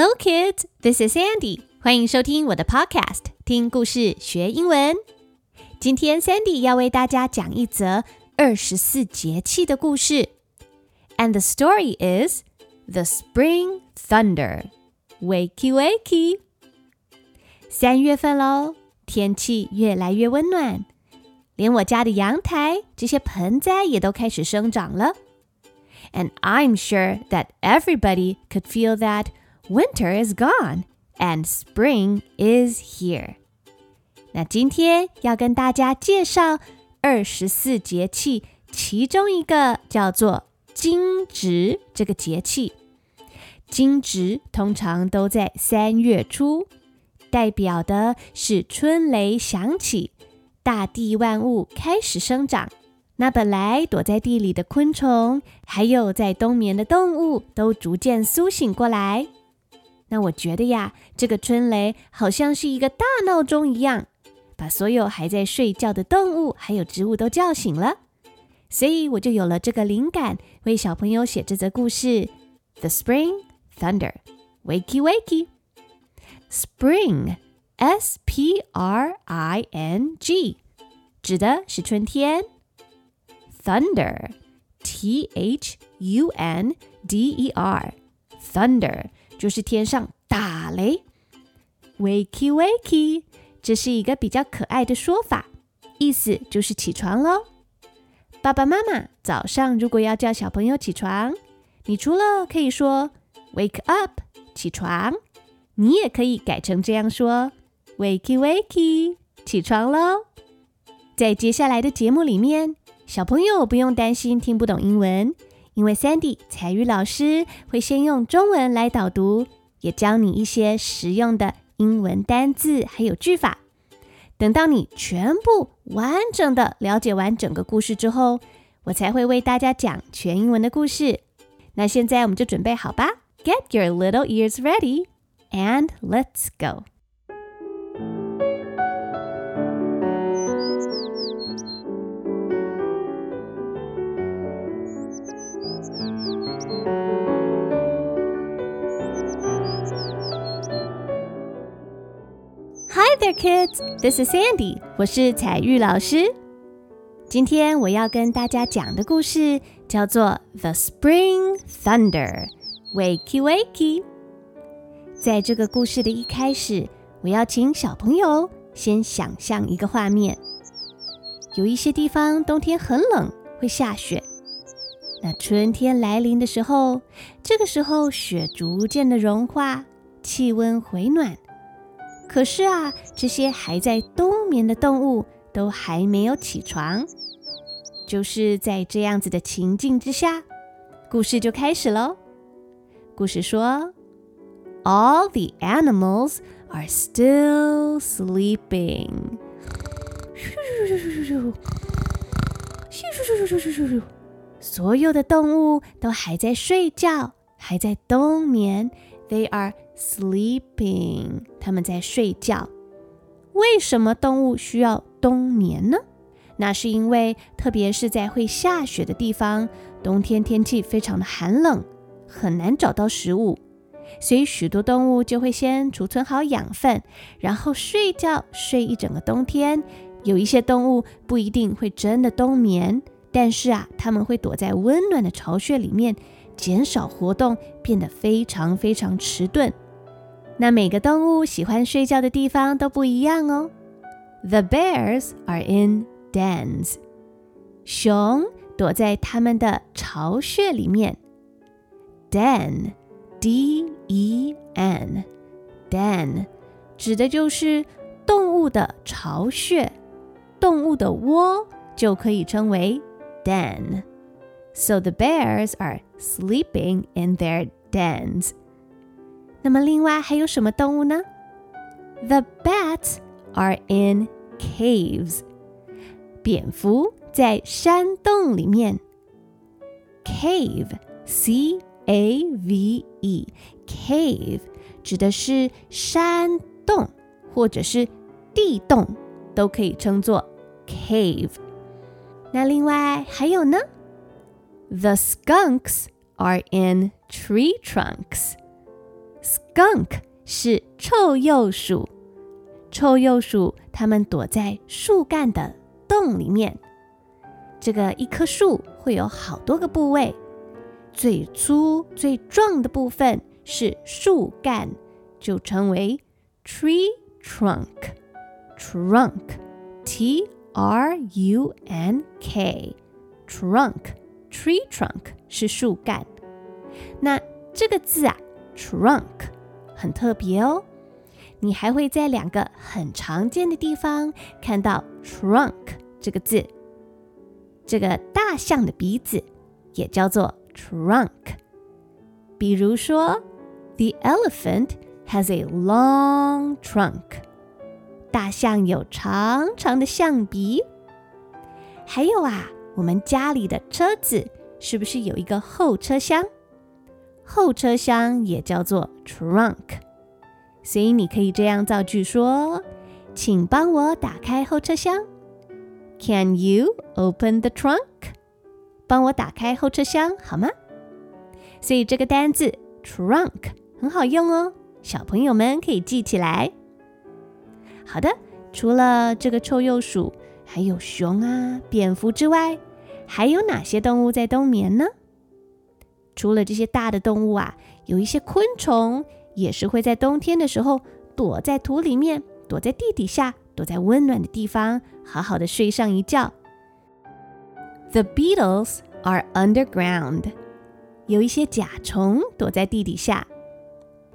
Hello, kids. This is Sandy. 欢迎收听我的 podcast，听故事学英文。今天 Sandy 要为大家讲一则二十四节气的故事。And the story is the Spring Thunder. Wakey, wakey. 三月份喽，天气越来越温暖，连我家的阳台这些盆栽也都开始生长了。And I'm sure that everybody could feel that. Winter is gone and spring is here. 那今天要跟大家介绍二十四节气，其中一个叫做惊蛰这个节气。惊蛰通常都在三月初，代表的是春雷响起，大地万物开始生长。那本来躲在地里的昆虫，还有在冬眠的动物，都逐渐苏醒过来。那我觉得呀，这个春雷好像是一个大闹钟一样，把所有还在睡觉的动物还有植物都叫醒了。所以我就有了这个灵感，为小朋友写这则故事：The Spring Thunder, Wakey Wakey. Spring, S-P-R-I-N-G，指的是春天。Thunder, T-H-U-N-D-E-R, Thunder。就是天上打雷，wakey wakey，这是一个比较可爱的说法，意思就是起床喽。爸爸妈妈早上如果要叫小朋友起床，你除了可以说 wake up 起床，你也可以改成这样说 wakey wakey 起床喽。在接下来的节目里面，小朋友不用担心听不懂英文。因为 Sandy 采语老师会先用中文来导读，也教你一些实用的英文单字还有句法。等到你全部完整的了解完整个故事之后，我才会为大家讲全英文的故事。那现在我们就准备好吧，Get your little ears ready and let's go. There, kids. This is Sandy. 我是彩玉老师。今天我要跟大家讲的故事叫做《The Spring Thunder》，Wakey Wakey。在这个故事的一开始，我要请小朋友先想象一个画面：有一些地方冬天很冷，会下雪。那春天来临的时候，这个时候雪逐渐的融化，气温回暖。可是啊，这些还在冬眠的动物都还没有起床。就是在这样子的情境之下，故事就开始喽。故事说，All the animals are still sleeping。所有的动物都还在睡觉，还在冬眠。They are sleeping，他们在睡觉。为什么动物需要冬眠呢？那是因为，特别是在会下雪的地方，冬天天气非常的寒冷，很难找到食物，所以许多动物就会先储存好养分，然后睡觉睡一整个冬天。有一些动物不一定会真的冬眠，但是啊，它们会躲在温暖的巢穴里面，减少活动，变得非常非常迟钝。那每个动物喜欢睡觉的地方都不一样哦。The bears are in dens。熊躲在他们的巢穴里面。Den，D-E-N，den 指的就是动物的巢穴，动物的窝就可以称为 den。So the bears are sleeping in their dens. 那么，另外还有什么动物呢？The bats are in caves。蝙蝠在山洞里面。Cave，C-A-V-E，cave 指的是山洞或者是地洞，都可以称作 cave。那另外还有呢？The skunks are in tree trunks。 Skunk 是臭鼬鼠，臭鼬鼠它们躲在树干的洞里面。这个一棵树会有好多个部位，最粗最壮的部分是树干，就称为 tree trunk。trunk，T R U N K，trunk，tree trunk 是树干。那这个字啊，trunk 很特别哦。你还会在两个很常见的地方看到 trunk 这个字。这个大象的鼻子也叫做 trunk。比如说，The elephant has a long trunk。大象有长长的象鼻。还有啊，我们家里的车子是不是有一个后车厢？后车厢也叫做 trunk，所以你可以这样造句说：“请帮我打开后车厢。”Can you open the trunk？帮我打开后车厢好吗？所以这个单字 trunk 很好用哦，小朋友们可以记起来。好的，除了这个臭鼬鼠，还有熊啊、蝙蝠之外，还有哪些动物在冬眠呢？除了这些大的动物啊，有一些昆虫也是会在冬天的时候躲在土里面，躲在地底下，躲在温暖的地方，好好的睡上一觉。The beetles are underground，有一些甲虫躲在地底下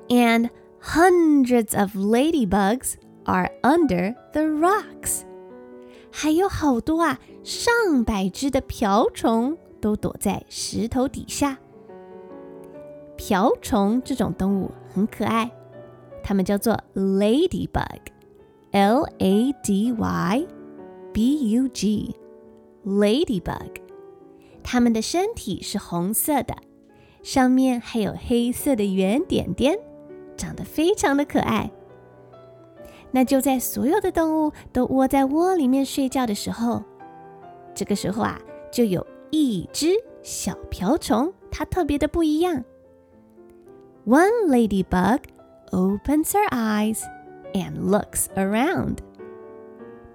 ，and hundreds of ladybugs are under the rocks，还有好多啊，上百只的瓢虫都躲在石头底下。瓢虫这种动物很可爱，它们叫做 ladybug，L A D Y B U G，ladybug。它们的身体是红色的，上面还有黑色的圆点点，长得非常的可爱。那就在所有的动物都窝在窝里面睡觉的时候，这个时候啊，就有一只小瓢虫，它特别的不一样。One ladybug opens her eyes and looks around.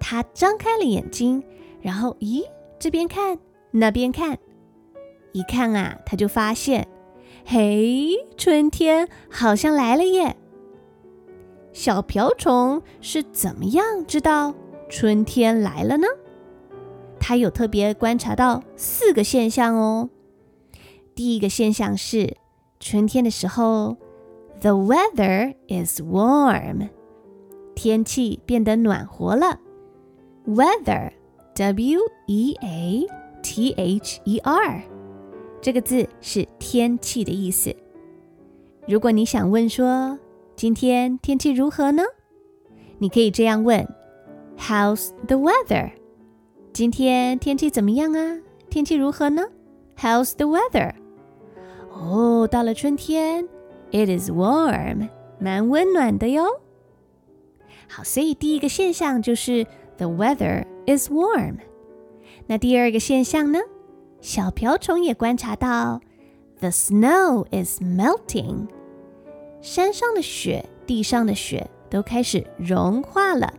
她张开了眼睛，然后咦，这边看，那边看，一看啊，她就发现，嘿，春天好像来了耶。小瓢虫是怎么样知道春天来了呢？它有特别观察到四个现象哦。第一个现象是。春天的时候，the weather is warm，天气变得暖和了。weather，w e a t h e r，这个字是天气的意思。如果你想问说今天天气如何呢？你可以这样问：How's the weather？今天天气怎么样啊？天气如何呢？How's the weather？ 哦，到了春天，it is warm，蛮温暖的哟。好，所以第一个现象就是 the weather is warm。那第二个现象呢？小瓢虫也观察到 the snow is melting，山上的雪、地上的雪都开始融化了。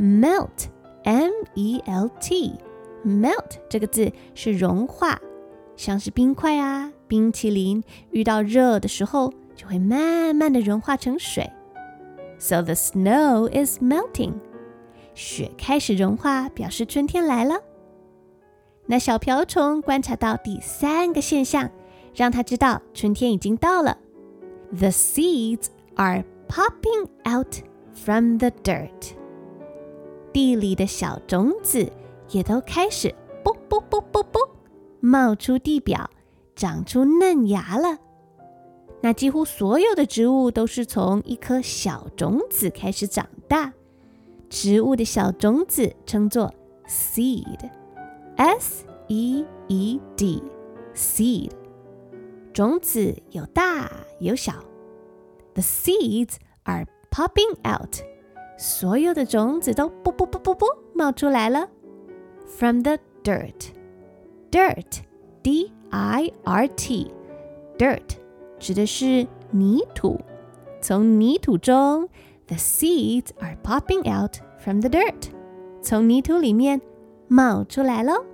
melt，M-E-L-T，melt 这个字是融化。像是冰块啊，冰淇淋遇到热的时候，就会慢慢的融化成水。So the snow is melting，雪开始融化，表示春天来了。那小瓢虫观察到第三个现象，让他知道春天已经到了。The seeds are popping out from the dirt，地里的小种子也都开始啵啵啵啵啵。冒出地表，长出嫩芽了。那几乎所有的植物都是从一颗小种子开始长大。植物的小种子称作 seed，S E E D，seed。种子有大有小。The seeds are popping out，所有的种子都啵啵啵啵啵冒出来了。From the dirt。Dirt，D-I-R-T，dirt 指的是 泥土。从泥土中，the seeds are popping out from the dirt。从泥土里面冒出来喽。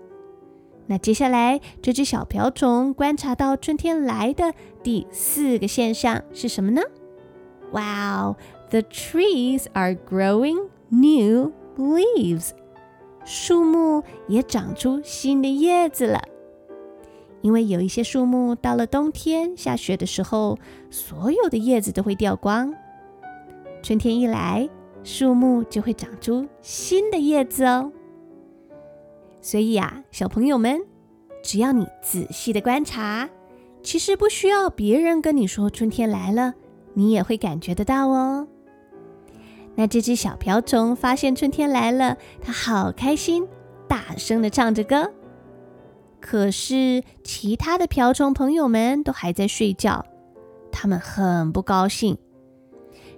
那接下来，这只小瓢虫观察到春天来的第四个现象是什么呢？Wow, the trees are growing new leaves。 树木也长出新的叶子了。因为有一些树木到了冬天下雪的时候，所有的叶子都会掉光。春天一来，树木就会长出新的叶子哦。所以啊，小朋友们，只要你仔细的观察，其实不需要别人跟你说春天来了，你也会感觉得到哦。那这只小瓢虫发现春天来了，它好开心，大声的唱着歌。可是其他的瓢虫朋友们都还在睡觉，他们很不高兴。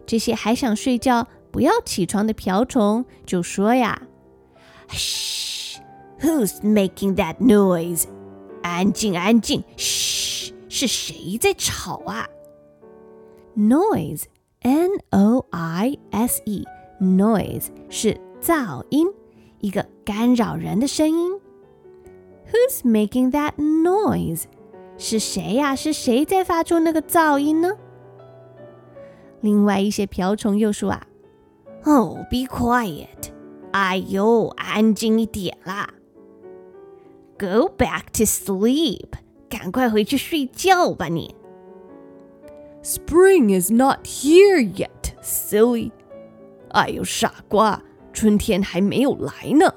这些还想睡觉、不要起床的瓢虫就说呀：“嘘，Who's making that noise？安静，安静，嘘，是谁在吵啊？Noise ？Noise，N-O-I-S-E，noise 是噪音，一个干扰人的声音。” Who's making that noise？是谁呀？是谁在发出那个噪音呢？另外一些瓢虫又说啊：“Oh, be quiet！哎呦，安静一点啦！Go back to sleep！赶快回去睡觉吧你 ！Spring is not here yet, silly！哎呦，傻瓜，春天还没有来呢！”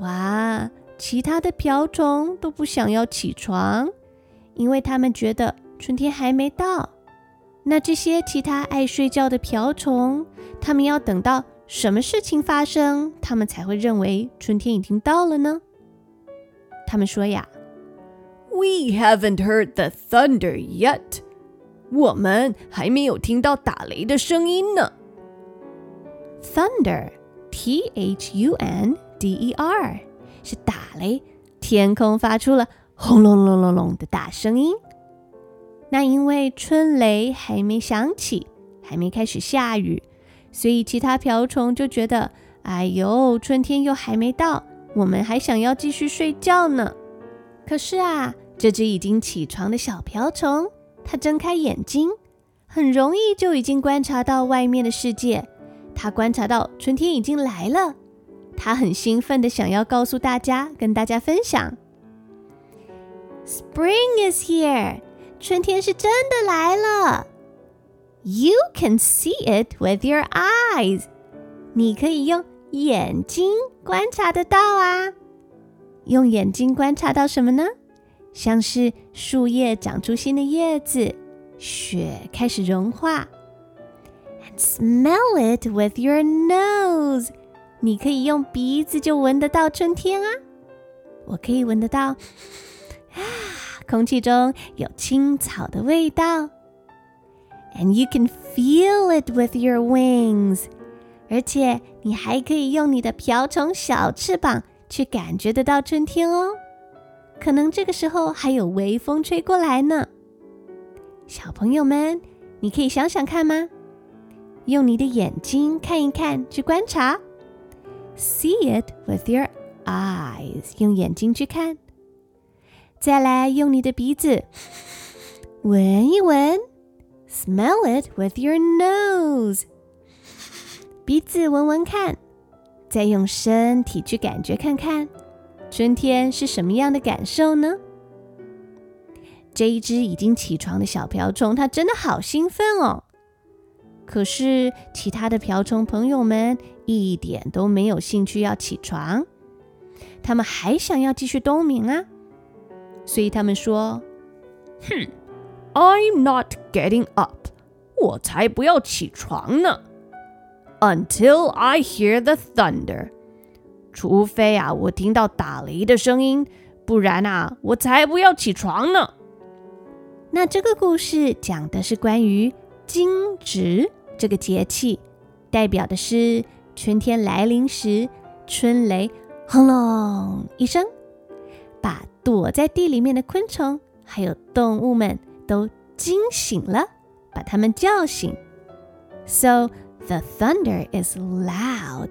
哇，其他的瓢虫都不想要起床，因为他们觉得春天还没到。那这些其他爱睡觉的瓢虫，他们要等到什么事情发生，他们才会认为春天已经到了呢？他们说呀：“We haven't heard the thunder yet。”我们还没有听到打雷的声音呢。Thunder，T-H-U-N。D E R 是打雷，天空发出了轰隆隆隆隆的大声音。那因为春雷还没响起，还没开始下雨，所以其他瓢虫就觉得，哎呦，春天又还没到，我们还想要继续睡觉呢。可是啊，这只已经起床的小瓢虫，它睁开眼睛，很容易就已经观察到外面的世界。它观察到春天已经来了。它很兴奋的想要告诉大家，跟大家分享：“Spring is here，春天是真的来了。You can see it with your eyes，你可以用眼睛观察得到啊。用眼睛观察到什么呢？像是树叶长出新的叶子，雪开始融化。And smell it with your nose。”你可以用鼻子就闻得到春天啊！我可以闻得到，啊，空气中有青草的味道。And you can feel it with your wings，而且你还可以用你的瓢虫小翅膀去感觉得到春天哦。可能这个时候还有微风吹过来呢。小朋友们，你可以想想看吗？用你的眼睛看一看，去观察。See it with your eyes，用眼睛去看。再来用你的鼻子闻一闻，Smell it with your nose，鼻子闻闻看。再用身体去感觉看看，春天是什么样的感受呢？这一只已经起床的小瓢虫，它真的好兴奋哦。可是，其他的瓢虫朋友们一点都没有兴趣要起床，他们还想要继续冬眠啊！所以他们说：“哼，I'm not getting up，我才不要起床呢！Until I hear the thunder，除非啊，我听到打雷的声音，不然啊，我才不要起床呢！”那这个故事讲的是关于惊蛰。这个节气代表的是春天来临时，春雷轰隆一声，把躲在地里面的昆虫还有动物们都惊醒了，把它们叫醒。So the thunder is loud。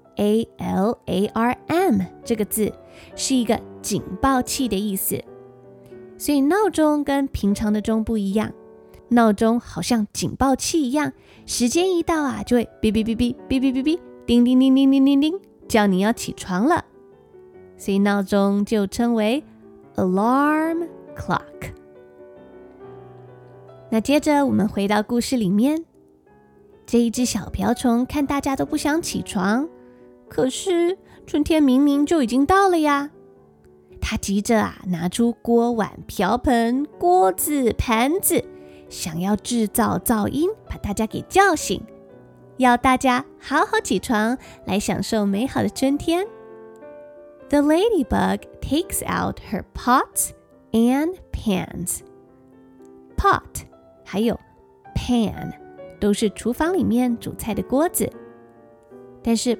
A L A R M 这个字是一个警报器的意思，所以闹钟跟平常的钟不一样，闹钟好像警报器一样，时间一到啊，就会哔哔哔哔哔哔哔哔，叮叮叮叮叮叮叮，叫你要起床了，所以闹钟就称为 alarm clock。那接着我们回到故事里面，这一只小瓢虫看大家都不想起床。可是春天明明就已经到了呀！他急着啊，拿出锅碗瓢盆、锅子、盘子，想要制造噪音，把大家给叫醒，要大家好好起床，来享受美好的春天。The ladybug takes out her pots and pans. Pot 还有 pan 都是厨房里面煮菜的锅子，但是。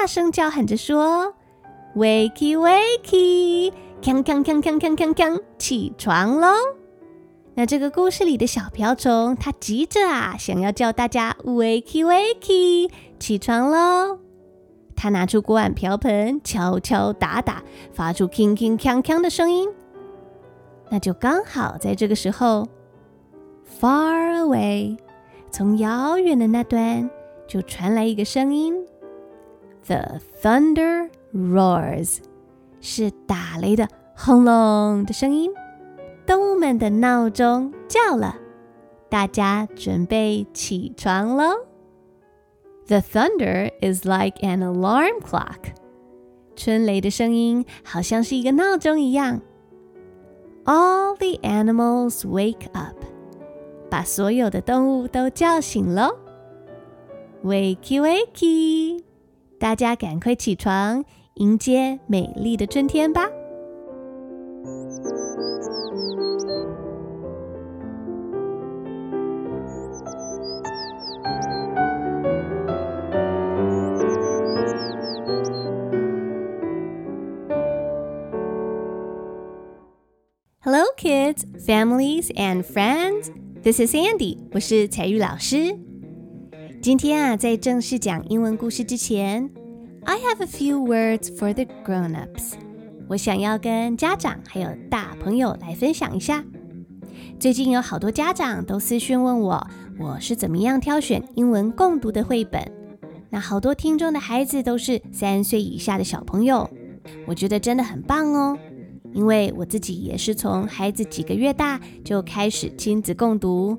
大声叫喊着说：“Wakey, wakey！锵锵锵锵锵锵锵！起床喽！”那这个故事里的小瓢虫，它急着啊，想要叫大家 “Wakey, wakey！起床喽！”它拿出锅碗瓢盆，敲敲打打，发出铿铿锵锵的声音。那就刚好在这个时候，Far away，从遥远的那端就传来一个声音。The thunder roars，是打雷的轰隆的声音。动物们的闹钟叫了，大家准备起床喽。The thunder is like an alarm clock，春雷的声音好像是一个闹钟一样。All the animals wake up，把所有的动物都叫醒喽。Wakey wakey。 大家赶快起床，迎接美丽的春天吧！Hello, kids, families, and friends. This is Andy. 我是彩玉老师。今天啊，在正式讲英文故事之前，I have a few words for the grown-ups。我想要跟家长还有大朋友来分享一下。最近有好多家长都私讯问我，我是怎么样挑选英文共读的绘本。那好多听众的孩子都是三岁以下的小朋友，我觉得真的很棒哦。因为我自己也是从孩子几个月大就开始亲子共读。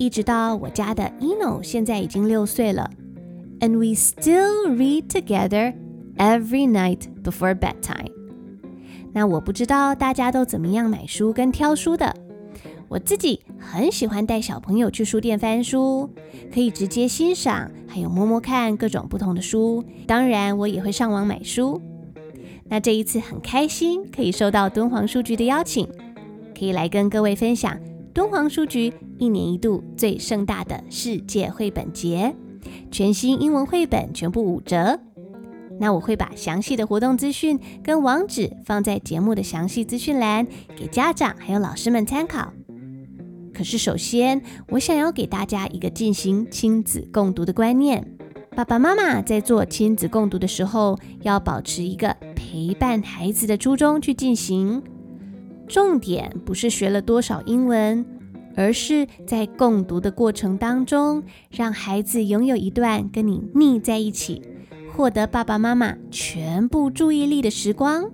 一直到我家的 Eno 现在已经六岁了，and we still read together every night before bedtime。那我不知道大家都怎么样买书跟挑书的。我自己很喜欢带小朋友去书店翻书，可以直接欣赏，还有摸摸看各种不同的书。当然，我也会上网买书。那这一次很开心，可以收到敦煌书局的邀请，可以来跟各位分享。敦煌书局一年一度最盛大的世界绘本节，全新英文绘本全部五折。那我会把详细的活动资讯跟网址放在节目的详细资讯栏，给家长还有老师们参考。可是首先，我想要给大家一个进行亲子共读的观念：爸爸妈妈在做亲子共读的时候，要保持一个陪伴孩子的初衷去进行。重点不是学了多少英文，而是在共读的过程当中，让孩子拥有一段跟你腻在一起，获得爸爸妈妈全部注意力的时光，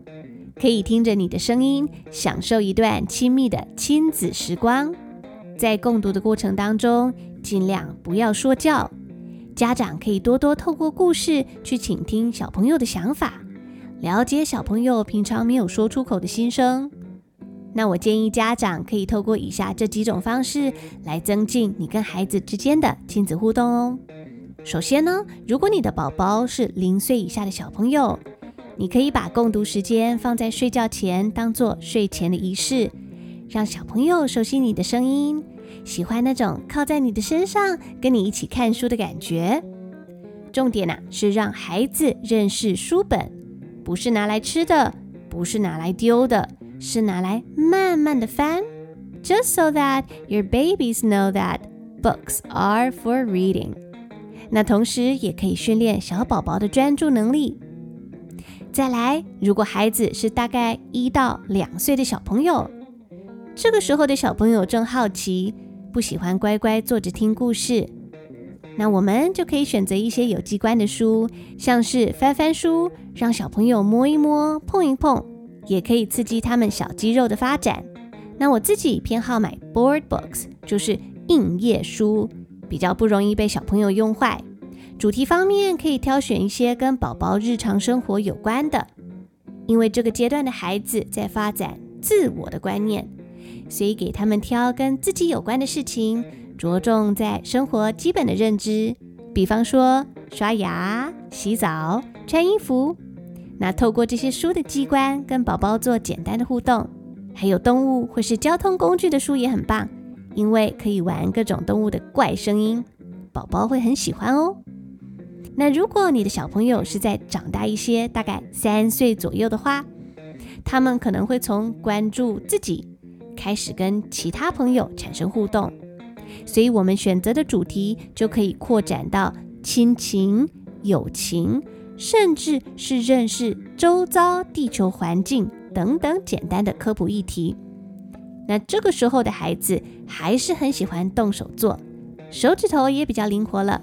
可以听着你的声音，享受一段亲密的亲子时光。在共读的过程当中，尽量不要说教。家长可以多多透过故事去倾听小朋友的想法，了解小朋友平常没有说出口的心声。那我建议家长可以透过以下这几种方式来增进你跟孩子之间的亲子互动哦。首先呢，如果你的宝宝是零岁以下的小朋友，你可以把共读时间放在睡觉前，当做睡前的仪式，让小朋友熟悉你的声音。喜欢那种靠在你的身上，跟你一起看书的感觉。重点啊，是让孩子认识书本，不是拿来吃的，不是拿来丢的，是拿来慢慢的翻。Just so that your babies know that books are for reading。那同时也可以训练小宝宝的专注能力。再来，如果孩子是大概一到两岁的小朋友，这个时候的小朋友正好奇。不喜欢乖乖坐着听故事，那我们就可以选择一些有机关的书，像是翻翻书，让小朋友摸一摸、碰一碰，也可以刺激他们小肌肉的发展。那我自己偏好买 board books，就是硬页书，比较不容易被小朋友用坏。主题方面可以挑选一些跟宝宝日常生活有关的，因为这个阶段的孩子在发展自我的观念。所以给他们挑跟自己有关的事情，着重在生活基本的认知，比方说刷牙、洗澡、穿衣服。那透过这些书的机关，跟宝宝做简单的互动。还有动物或是交通工具的书也很棒，因为可以玩各种动物的怪声音，宝宝会很喜欢哦。那如果你的小朋友是在长大一些，大概三岁左右的话，他们可能会从关注自己。开始跟其他朋友产生互动，所以我们选择的主题就可以扩展到亲情、友情，甚至是认识周遭地球环境等等简单的科普议题。那这个时候的孩子还是很喜欢动手做，手指头也比较灵活了，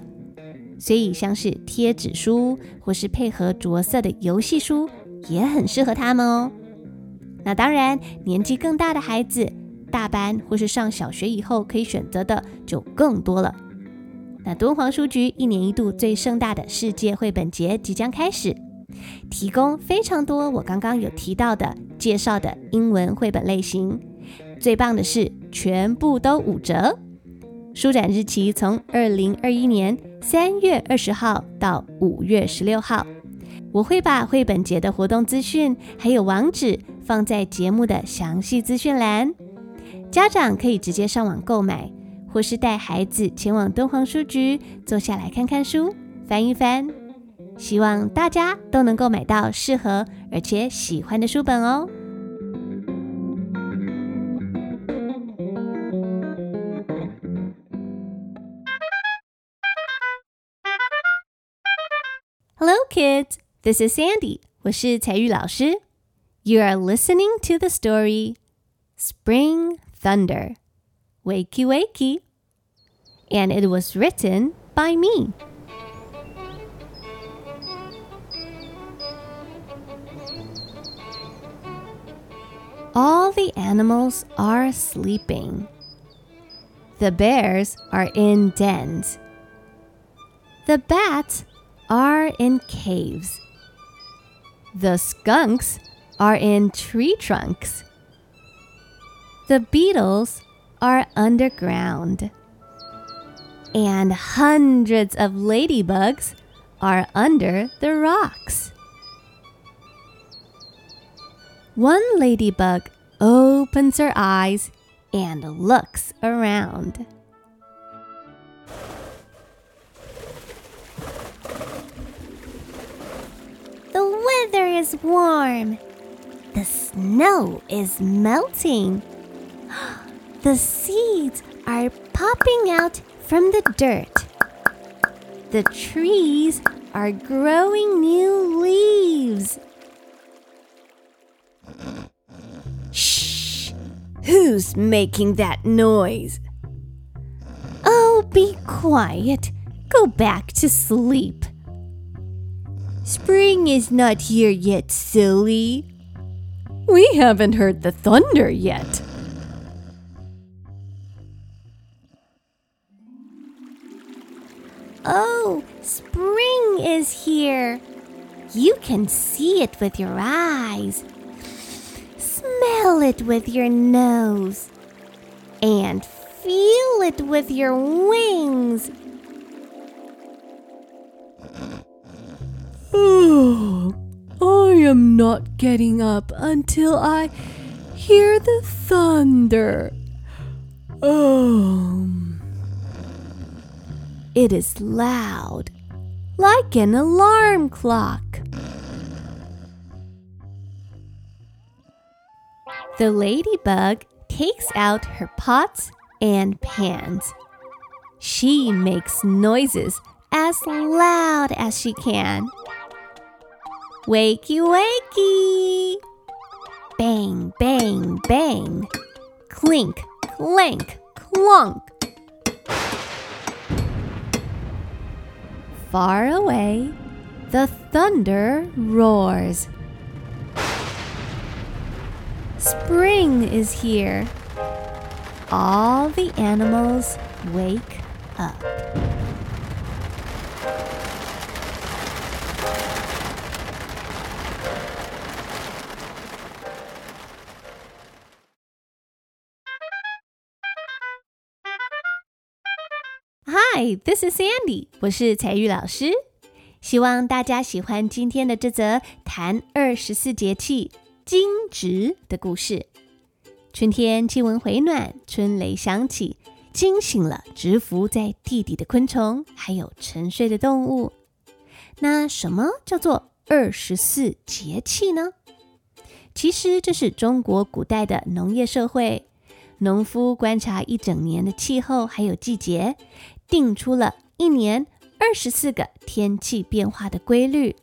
所以像是贴纸书或是配合着色的游戏书也很适合他们哦。那当然，年纪更大的孩子，大班或是上小学以后，可以选择的就更多了。那敦煌书局一年一度最盛大的世界绘本节即将开始，提供非常多我刚刚有提到的介绍的英文绘本类型。最棒的是，全部都五折。书展日期从二零二一年三月二十号到五月十六号。我会把绘本节的活动资讯还有网址放在节目的详细资讯栏，家长可以直接上网购买，或是带孩子前往敦煌书局坐下来看看书，翻一翻。希望大家都能够买到适合而且喜欢的书本哦。Hello, kids. This is Sandy，我是彩玉老师。You are listening to the story Spring Thunder, Wakey Wakey, and it was written by me. All the animals are sleeping. The bears are in dens. The bats are in caves. The skunks are in tree trunks. The beetles are underground. And hundreds of ladybugs are under the rocks. One ladybug opens her eyes and looks around. The weather is warm. The snow is melting. The seeds are popping out from the dirt. The trees are growing new leaves. Shh! Who's making that noise? Oh, be quiet. Go back to sleep. Spring is not here yet, silly. We haven't heard the thunder yet. Oh, spring is here. You can see it with your eyes, smell it with your nose, and feel it with your wings. Oh, I am not getting up until I hear the thunder. Oh. It is loud, like an alarm clock. The ladybug takes out her pots and pans. She makes noises as loud as she can. Wakey, wakey! Bang, bang, bang! Clink, clank, clunk! Far away, the thunder roars. Spring is here. All the animals wake up. Hi, this is Sandy. 我是彩玉老师。希望大家喜欢今天的这则谈二十四节气惊蛰的故事。春天气温回暖，春雷响起，惊醒了蛰伏在地底的昆虫，还有沉睡的动物。那什么叫做二十四节气呢？其实这是中国古代的农业社会，农夫观察一整年的气候还有季节。定出了一年二十四个天气变化的规律。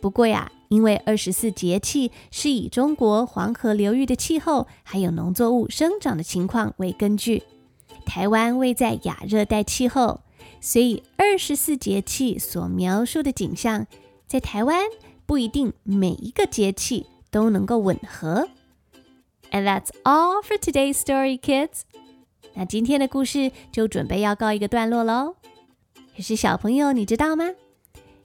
不过呀，因为二十四节气是以中国黄河流域的气候还有农作物生长的情况为根据，台湾位在亚热带气候，所以二十四节气所描述的景象，在台湾不一定每一个节气都能够吻合。And that's all for today's story, kids. 那今天的故事就准备要告一个段落喽。可是小朋友，你知道吗？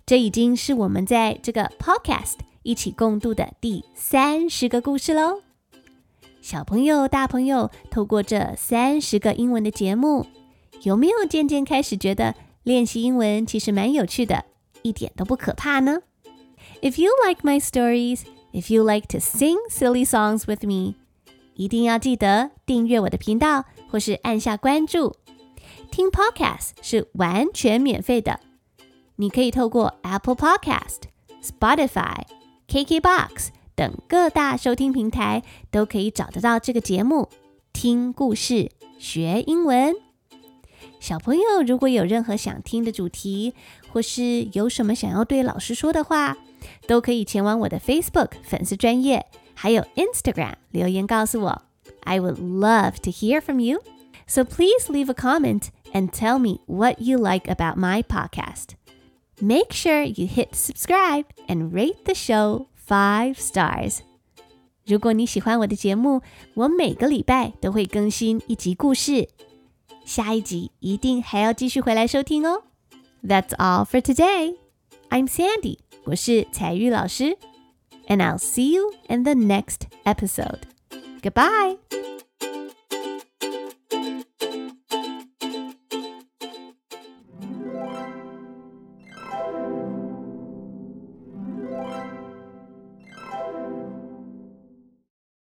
这已经是我们在这个 podcast 一起共度的第三十个故事喽。小朋友、大朋友，透过这三十个英文的节目，有没有渐渐开始觉得练习英文其实蛮有趣的，一点都不可怕呢？If you like my stories, if you like to sing silly songs with me，一定要记得订阅我的频道。或是按下关注，听 Podcast 是完全免费的。你可以透过 Apple Podcast、Spotify、KKBox 等各大收听平台，都可以找得到这个节目。听故事学英文，小朋友如果有任何想听的主题，或是有什么想要对老师说的话，都可以前往我的 Facebook 粉丝专业，还有 Instagram 留言告诉我。I would love to hear from you. So please leave a comment and tell me what you like about my podcast. Make sure you hit subscribe and rate the show five stars. 如果你喜欢我的节目，我每个礼拜都会更新一集故事，下一集一定还要继续回来收听哦。That's all for today. I'm Sandy，我是采玉老师，and I'll see you in the next episode. Goodbye.